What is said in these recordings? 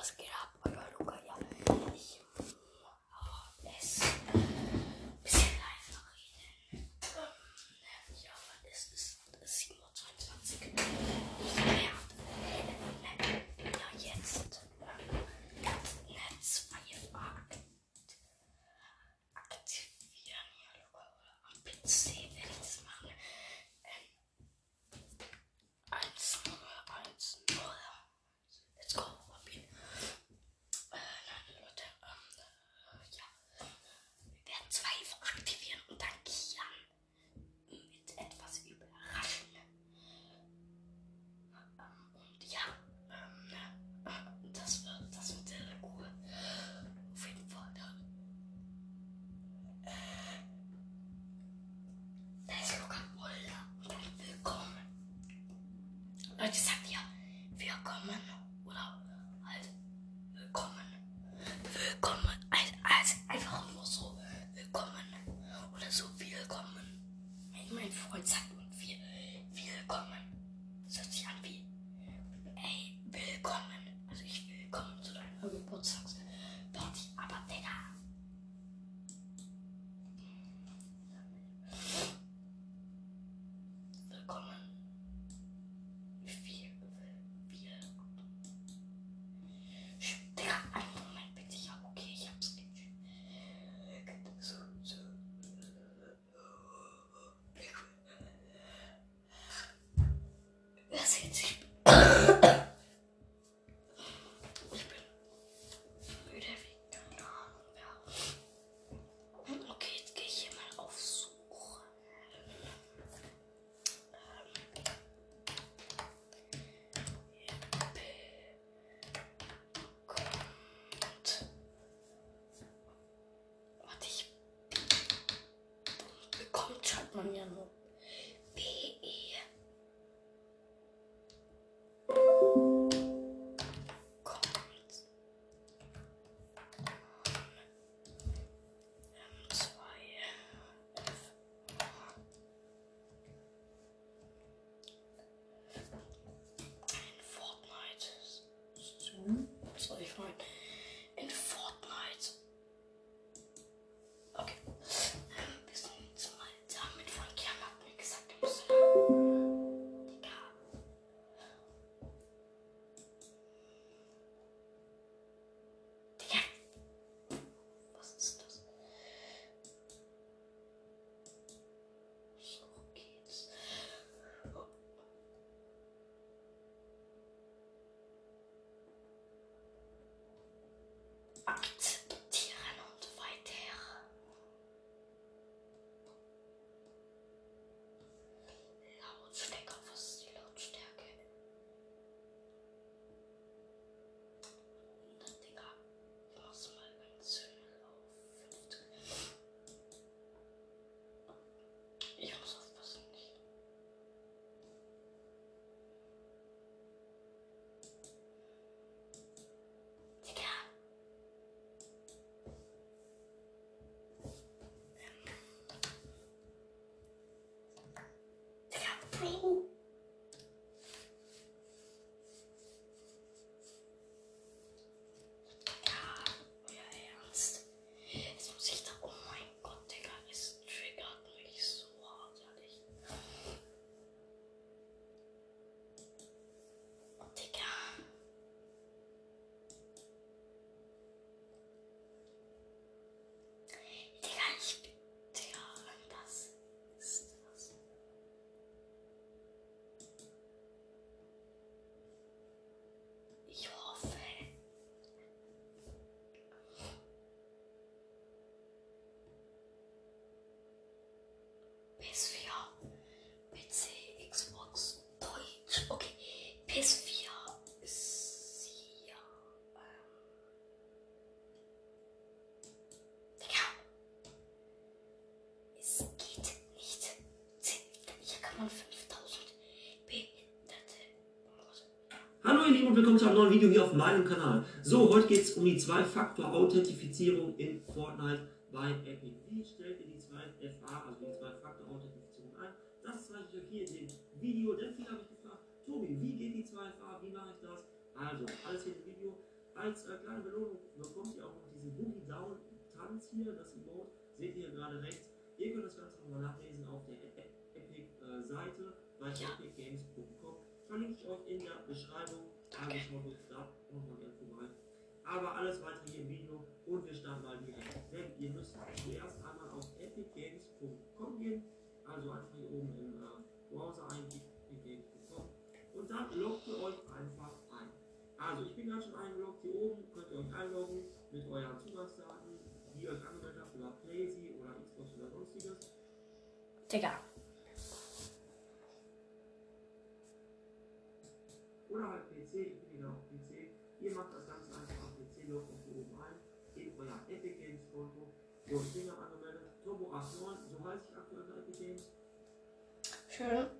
was scary. I just have Act. PS4, PC, Xbox, Deutsch. Okay, PS4 ist hier. Äh, Digga. Es geht nicht. Hier kann man 5000 Behinderte. Hallo ihr Lieben und willkommen zu einem neuen Video hier auf meinem Kanal. So, heute geht es um die Zwei-Faktor-Authentifizierung in Fortnite. Bei Epic. Wie stellt ihr die 2FA, also die 2-Faktor-Authentifizierung ein. Das zeige ich euch hier in dem Video. Deswegen habe ich gefragt, Tobi, wie geht die 2FA, wie mache ich das? Also, alles hier im Video. Als äh, kleine Belohnung bekommt ihr auch noch diesen Boogie Down Tanz hier, das Emote, seht ihr hier gerade rechts. Ihr könnt das Ganze nochmal nachlesen auf der e- e- Epic-Seite äh, bei epicgames.com. Verlinke ich euch in der Beschreibung. Also schaut euch da nochmal gerne vorbei. Aber alles weitere hier im Video und wir starten mal direkt. Denn ihr müsst zuerst einmal auf epicgames.com gehen. Also einfach hier oben im äh, Browser eingeben. Und dann loggt ihr euch einfach ein. Also ich bin gerade schon eingeloggt. Hier oben könnt ihr euch einloggen mit euren Zugangsdaten, die ihr euch angemeldet habt über Playsee oder Xbox oder sonstiges. Digga. True.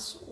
Ah,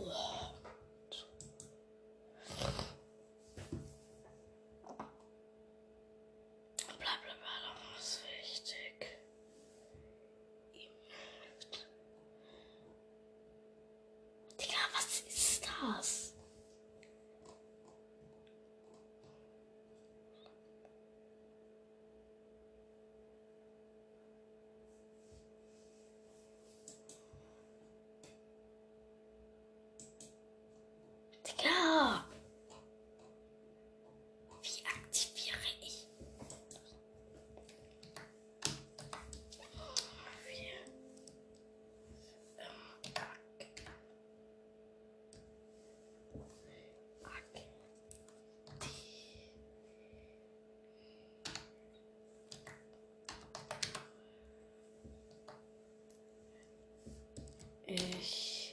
Ich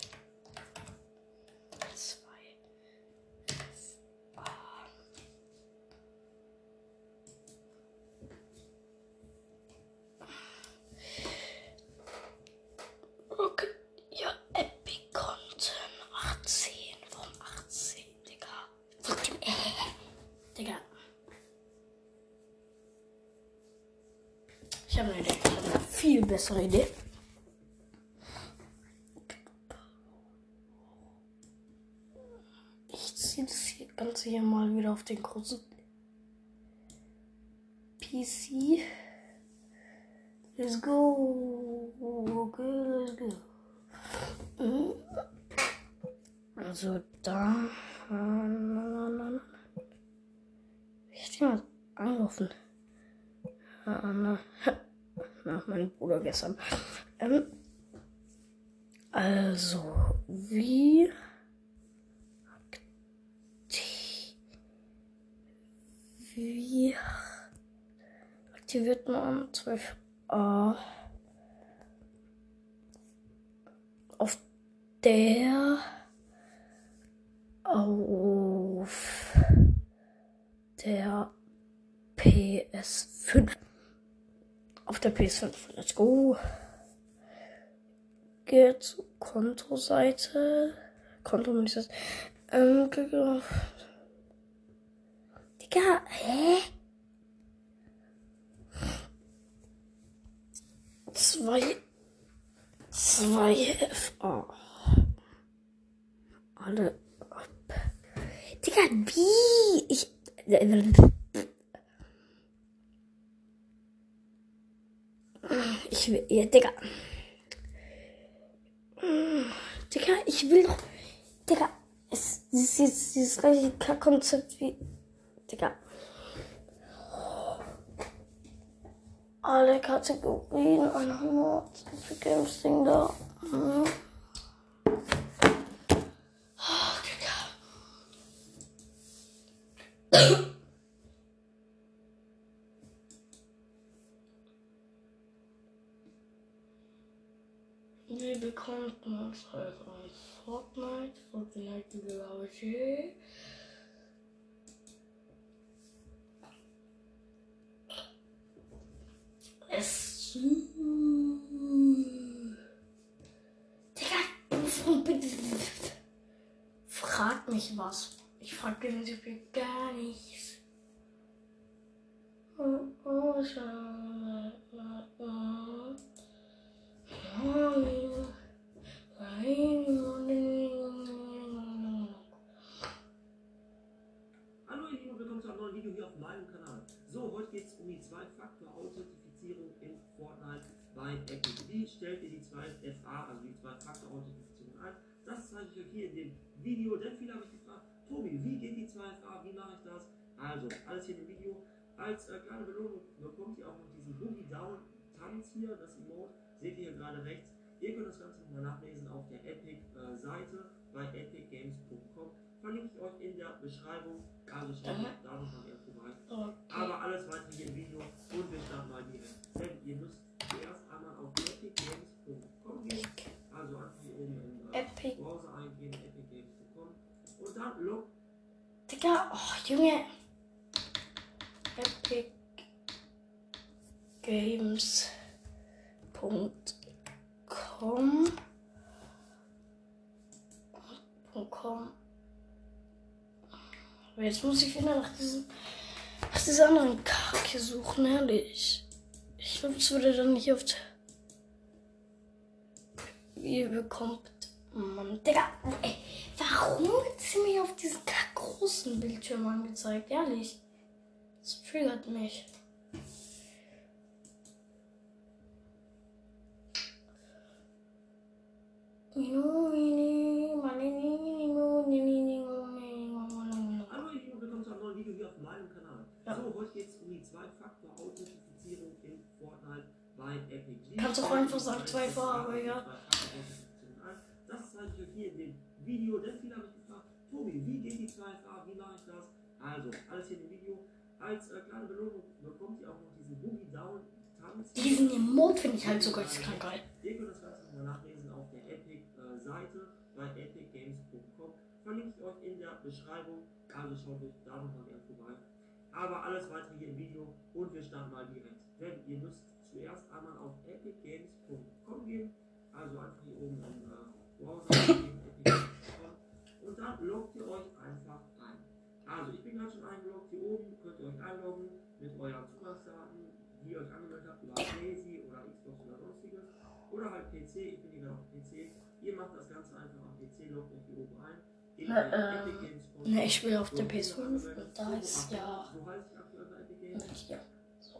zwei. Ja, Epic Content 18. Warum 18, Digga? Was dem äh. Ich habe eine viel bessere Idee. Ich ziehe das hier Ganze hier mal wieder auf den großen PC. Let's go. Okay, let's go. Also da. Ich hab mal angerufen. Na, mein Bruder gestern. Ähm, also, wie Wie aktiviert man 12a auf der auf der PS5 auf der PS5 let's go. Geht zur Kontoseite. Konto ist das ähm, Digga, hä? Zwei. Zwei FA. Alle. Digga, wie? Ich. Ich will. Ja, Digga. Digga, ich will doch. Digga, es ist dieses gleiche Kack-Konzept wie. Digga. Alle Kategorien anhören. Für Games Ding da. Mhm. Bekommt man es halt auf Fortnite? Fortnite Lounge. Es. Mich was. Ich frag dir gar nichts. Oh, oh, schau. Also, alles hier dem Video. Als äh, kleine Belohnung bekommt ihr auch noch diesen Boogie Down Tanz hier, das Emote, seht ihr hier gerade rechts. Ihr könnt das Ganze nochmal nachlesen auf der Epic-Seite bei epicgames.com. Verlinke ich euch in der Beschreibung. Also schaut Mhm. da nochmal eher vorbei. Okay. Aber alles weitere hier im Video und wir starten mal direkt. Denn ihr müsst zuerst einmal auf epicgames.com gehen. Also einfach hier oben im äh, Epic. Browser eingeben, epicgames.com. Und dann log Digga, oh Junge. Jetzt muss ich wieder nach diesem nach dieser anderen Kacke suchen, ehrlich. Ich glaube, es würde dann nicht auf der Ihr bekommt man. Digga, ey, warum wird sie mir auf diesen großen Bildschirm angezeigt? Ehrlich. Das triggert mich. Hallo Kannst auch einfach die zwei Farbe, ja. Das ich euch hier in dem Video, denn viele haben mich gefragt, Tobi, wie geht die 2FA, wie mache ich das? Also, alles hier in dem Video. Als äh, kleine Belohnung bekommt ihr auch noch diesen Boogie Down Tanz. Diesen Emote finde ich halt sogar krank geil. Ihr könnt das Ganze nochmal nachlesen auf der Epic-Seite bei epicgames.com. Verlinke ich euch in der Beschreibung. Also schaut euch da nochmal gerne vorbei. Aber alles weitere hier im Video und wir starten mal direkt. Denn ihr müsst zuerst gehen. Also einfach hier oben im äh, Browser. Und dann loggt ihr euch einfach ein. Also ich bin gerade schon eingeloggt. Hier oben könnt ihr euch einloggen mit euren Zugangsdaten, die ihr euch angemeldet habt über Lazy oder Xbox oder sonstiges. Oder halt PC, ich bin hier gerade auf PC. Ihr macht das Ganze einfach am PC, loggt euch hier oben ein. Na, Konto. Ne, ich spiele auf der ich bin PS5 angemeldet. und da ist ja. So heißt ich aktuell bei Epic Games. ja.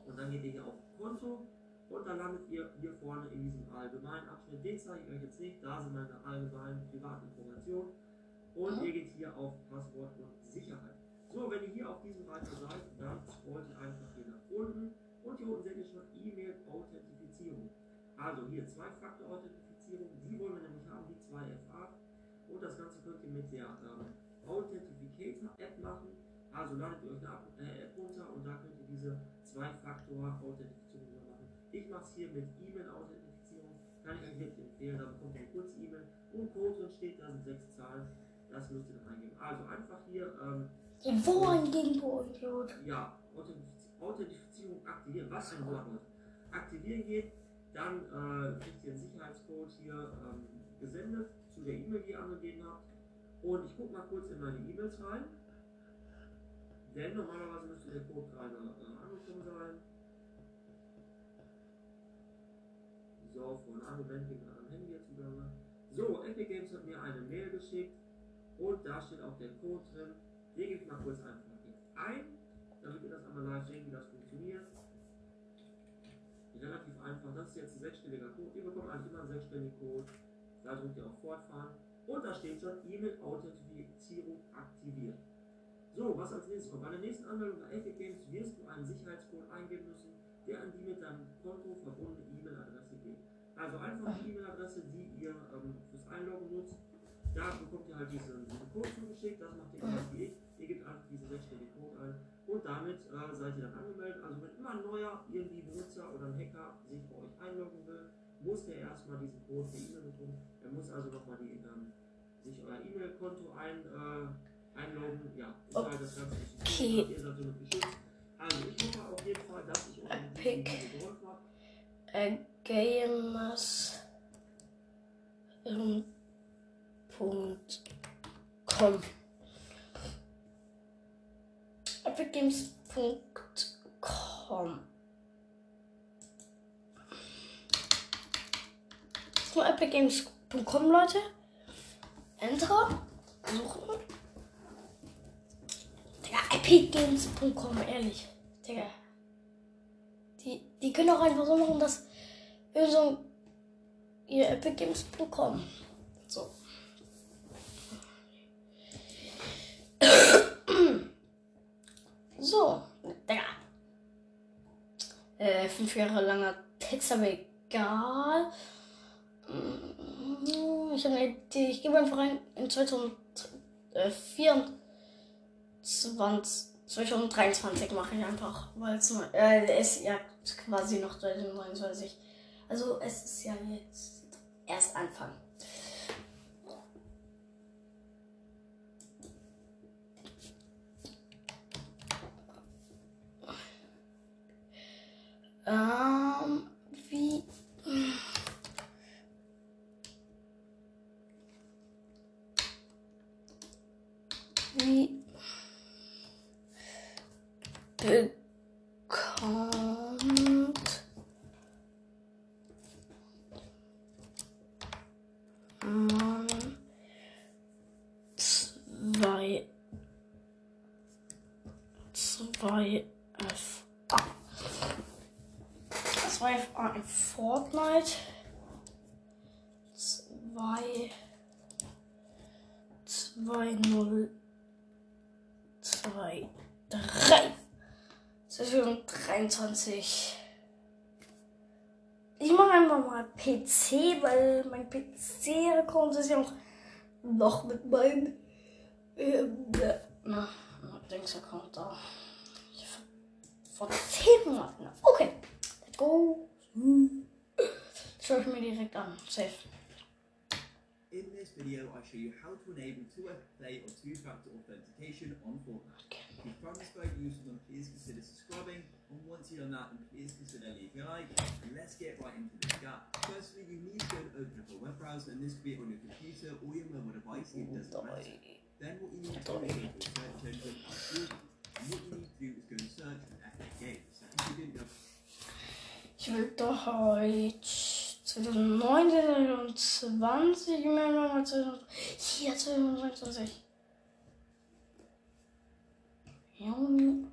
Und dann geht ihr hier auf Konto und dann landet ihr hier vorne in diesem allgemeinen Abschnitt. Den zeige ich euch jetzt nicht, da sind meine allgemeinen privaten Informationen. Und Mhm. ihr geht hier auf Passwort und Sicherheit. So, wenn ihr hier auf diesem Reiter seid, dann scrollt ihr einfach hier nach unten und hier unten seht ihr schon E-Mail-Authentifizierung. Also hier Zwei-Faktor-Authentifizierung, die wollen wir nämlich haben, die 2FA. Und das Ganze könnt ihr mit der ähm, Authentificator-App machen. Also ladet ihr euch eine App, äh, App runter und da könnt ihr diese Zwei-Faktor-Authentifizierung. Ich mache es hier mit E-Mail-Authentifizierung. Kann ich wirklich empfehlen. Da bekommt ihr eine kurze E-Mail, wo ein Code drin steht, da sind sechs Zahlen. Das müsst ihr dann eingeben. Also einfach hier, ähm, Wo ein Gegenbo, Idiot? ja, Authentifiz- Authentifizierung aktivieren. Was für ein Wort. Aktivieren geht, dann äh, kriegt ihr einen Sicherheitscode hier ähm, gesendet zu der E-Mail, die ihr angegeben habt. Und ich gucke mal kurz in meine E-Mails rein. Denn normalerweise müsste der Code gerade äh, angekommen sein. So, Moment bin ich an Handy jetzt zugange. So, Epic Games hat mir eine Mail geschickt und da steht auch der Code drin. Den gebe ich mal kurz einfach hier ein, damit ihr das einmal live sehen, wie das funktioniert. Relativ einfach. Das ist jetzt ein sechsstelliger Code. Ihr bekommt eigentlich immer einen sechsstelligen Code. Da drückt ihr auf Fortfahren. Und da steht schon E-Mail-Authentifizierung aktiviert. So, was als nächstes kommt. Bei der nächsten Anmeldung bei Epic Games wirst du einen Sicherheitscode eingeben müssen, der an die mit deinem Konto verbundene E-Mail-Adresse geht. Also einfach die E-Mail-Adresse, die ihr ähm, fürs Einloggen nutzt. Da bekommt ihr halt diesen, diesen Code zugeschickt. Das macht ihr genau wie ich. Ihr gebt einfach diese sechsstellige Code ein. Und damit äh, seid ihr dann angemeldet. Also wenn immer ein neuer irgendwie Benutzer oder ein Hacker sich bei euch einloggen will, muss der erstmal diesen Code per E-Mail bekommen. Er muss also nochmal die, ähm, sich euer E-Mail-Konto ein, äh, einloggen. Ja, ist halt das ganze. Okay. Ihr seid somit geschützt. Epic. Äh, Gamers ähm, Punkt com. Epicgames.com So epicgames.com Leute. Enter. Suchen. Digga, epicgames.com ehrlich Digga die, die können auch einfach so machen, dass so ihr Epic Games bekommen. So. So, Digga. Äh, fünf Jahre langer Text, aber egal. Mm, Ich habe eine Idee. Ich gebe einfach ein in 2024. 2023 mache ich einfach, weil es äh, es ja quasi noch 2029. Also es ist ja jetzt erst Anfang. 2, 3. Zwischen 23. Ich mache einfach mal PC, weil mein PC-Account ist ja auch noch mit meinem ähm, äh, na, Dings-Account da. Ich Vor 10 Monaten. Okay, let's go. Schau ich mir direkt an. Safe. In this video, I show you how to enable 2FA or two-factor authentication on Fortnite. If you found this very useful, then please consider subscribing. And once you've done that, then please consider leaving a like. And let's get right into this guy. Firstly, you need to go and open up a web browser, and this could be on your computer or your mobile device. It doesn't matter. Then what you need to do is go to search engine like Google. And what you need to do is go and search for Games. So if you didn't know Ich will doch heute 2019 und 20 mehr nochmal 2000. Hier 2022. Junge.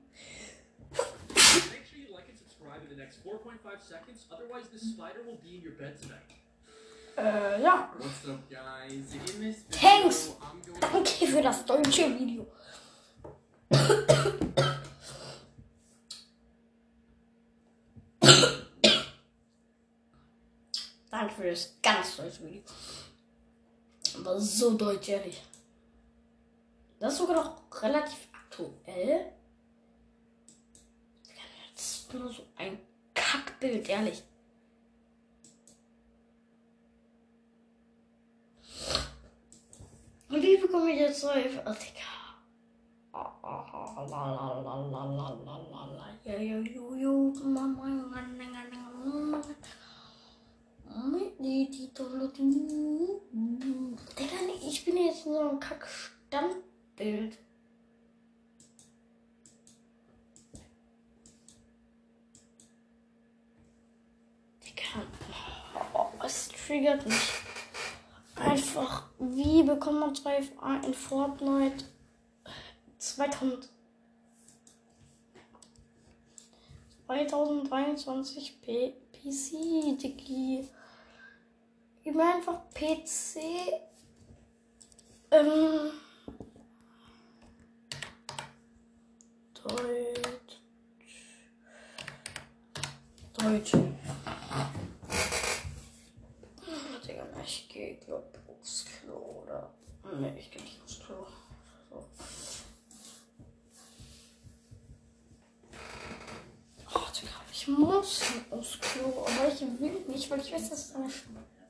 Make sure you like and subscribe in the next 4.5 seconds, otherwise this spider will be in your bed tonight. Äh, ja. Thanks. Danke für das deutsche Video. Danke für das ganz deutsche Video. Aber so deutsch, ehrlich. Das ist sogar noch relativ aktuell. Ist nur so ein Kackbild, ehrlich. Und wie bekomme ich jetzt so Oh, Digga. Ja, ja, jo, jo, Mama, die. Digga, nee, ich bin jetzt in so einem Kack-Standbild. Digga, oh, es triggert mich. Einfach, wie bekommt man 2FA in Fortnite 2000, 2023 P PC, Digi. Gib mir einfach PC. Ähm. Deutsch. Deutsch. Hm, Digga, ich geh, glaub, aufs Klo, oder? Ne, ich geh nicht aufs Klo. So. Oh, Digga, ich muss aufs Klo, aber ich will nicht, weil ich weiß, dass es eine Schmerz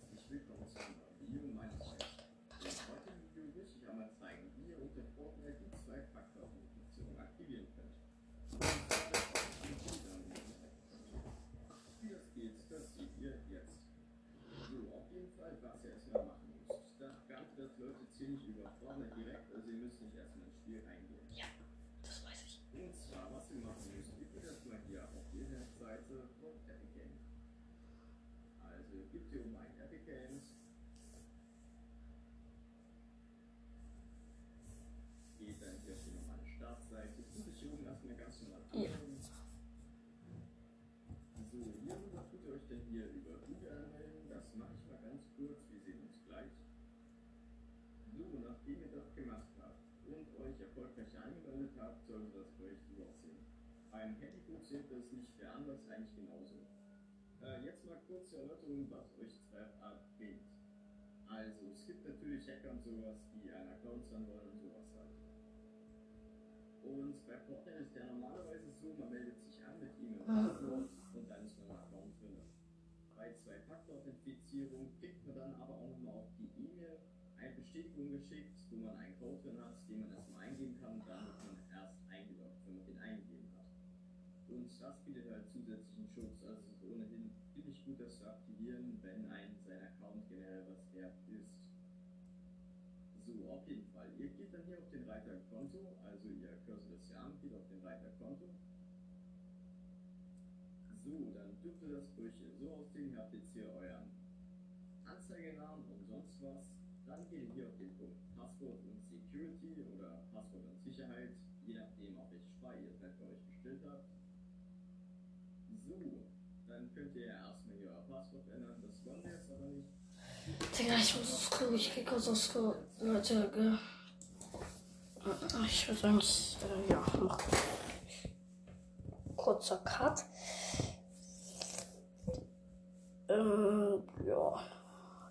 Was euch Web abgeht. Also es gibt natürlich Hacker und sowas, die einer Account sein wollen und sowas halt. Und bei Portal ist der normalerweise so, man meldet sich an mit E-Mail und dann ist man ein Account drin. Bei Zwei-Faktor-Authentifizierung kriegt man dann aber auch nochmal auf die E-Mail eine Bestätigung geschickt, wo man einen Code drin hat, den man erstmal eingeben kann und dann wird man erst eingeloggt, wenn man den eingegeben hat. Und das bietet halt zusätzlichen Schutz, also es ohnehin ziemlich gut, das zu aktivieren, wenn ein sein Account generell was wert ist. So, auf jeden Fall. Ihr geht dann hier auf den Reiter Konto, also ihr Cursor des Jahres geht auf den Reiter Konto. So, dann dürfte das Brüche so aussehen. Kiko Sosko, Leute, gell? Ich würde sagen, ich, äh, ja, mach kurzer Cut. Ähm, ja.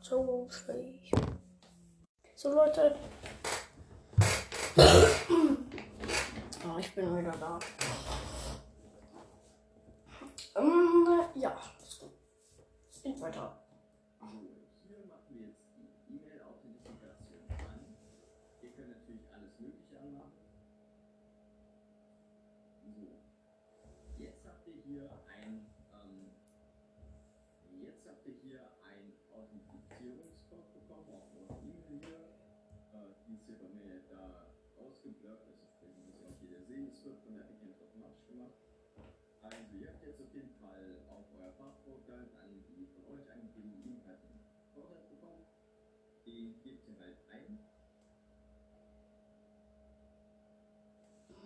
So, ich. So, Leute. oh, ich bin wieder da. Ähm, ja. Es geht weiter.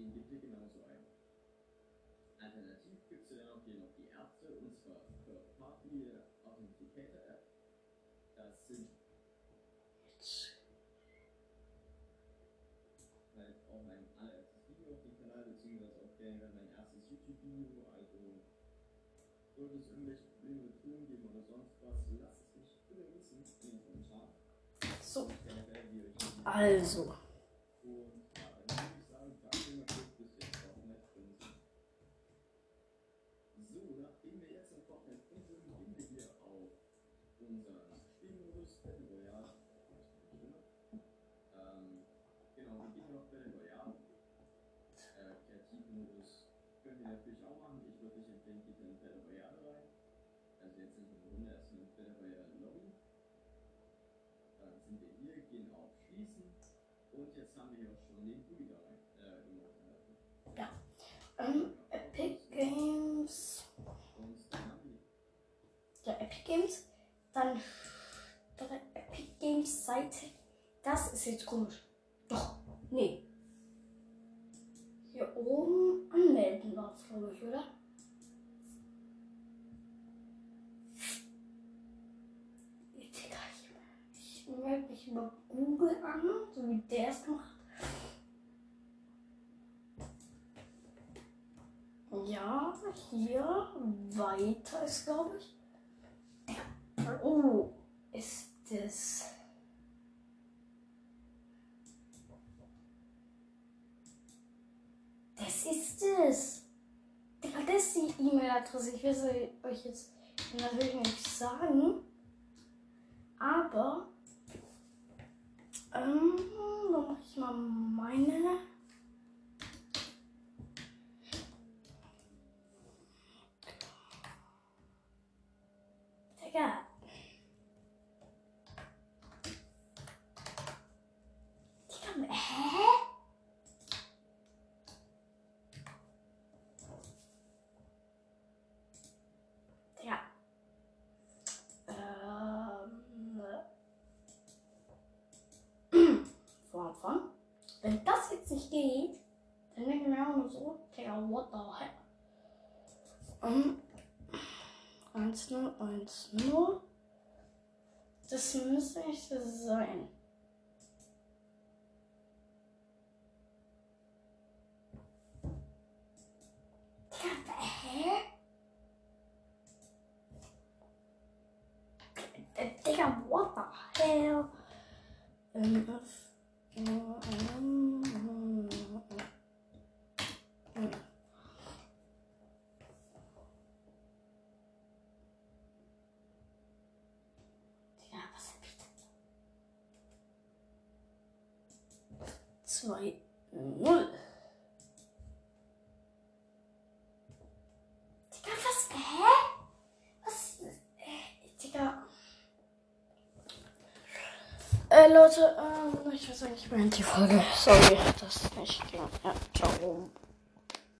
den gibt ihr genauso ein. Alternativ gibt es dann auch hier noch die Ärzte, und zwar Third Party Authenticator App. Das sind halt auch mein allererstes Video auf dem Kanal, beziehungsweise auch generell mein erstes YouTube-Video, also sollte es irgendwelche Probleme mit Filmen geben oder sonst was, lasst es mich bitte wissen in den Kommentaren. So. Also. Ja. Ähm, Epic Games. Ja, Epic Games. Dann Epic Games Seite. Das ist jetzt komisch. Doch, nee. Hier oben anmelden war es, glaube ich, oder? Ich melde mich über Google an, so wie der es gemacht hat. Ja, hier weiter ist, glaube ich. Oh, ist das. Das ist es. Das ist die E-Mail-Adresse. Ich will sie euch jetzt natürlich nicht sagen. Aber. Ähm, dann mache ich mal meine. Digga. Digga, hä? Digga. Ähm. Wenn das jetzt nicht geht, dann denke ich mir auch nur so, Digga, what the hell? Ähm. 1 0 1 0. Das müsste echt sein. Hä? Digga, what the hell? Ähm, ähm. Ja, was hab ich denn? Zwei, null. Digga, was? Hä? Was? Äh, Digga. Leute, ähm, ich weiß eigentlich, ich beende die Folge. Sorry, dass es nicht ging. Ja, ciao.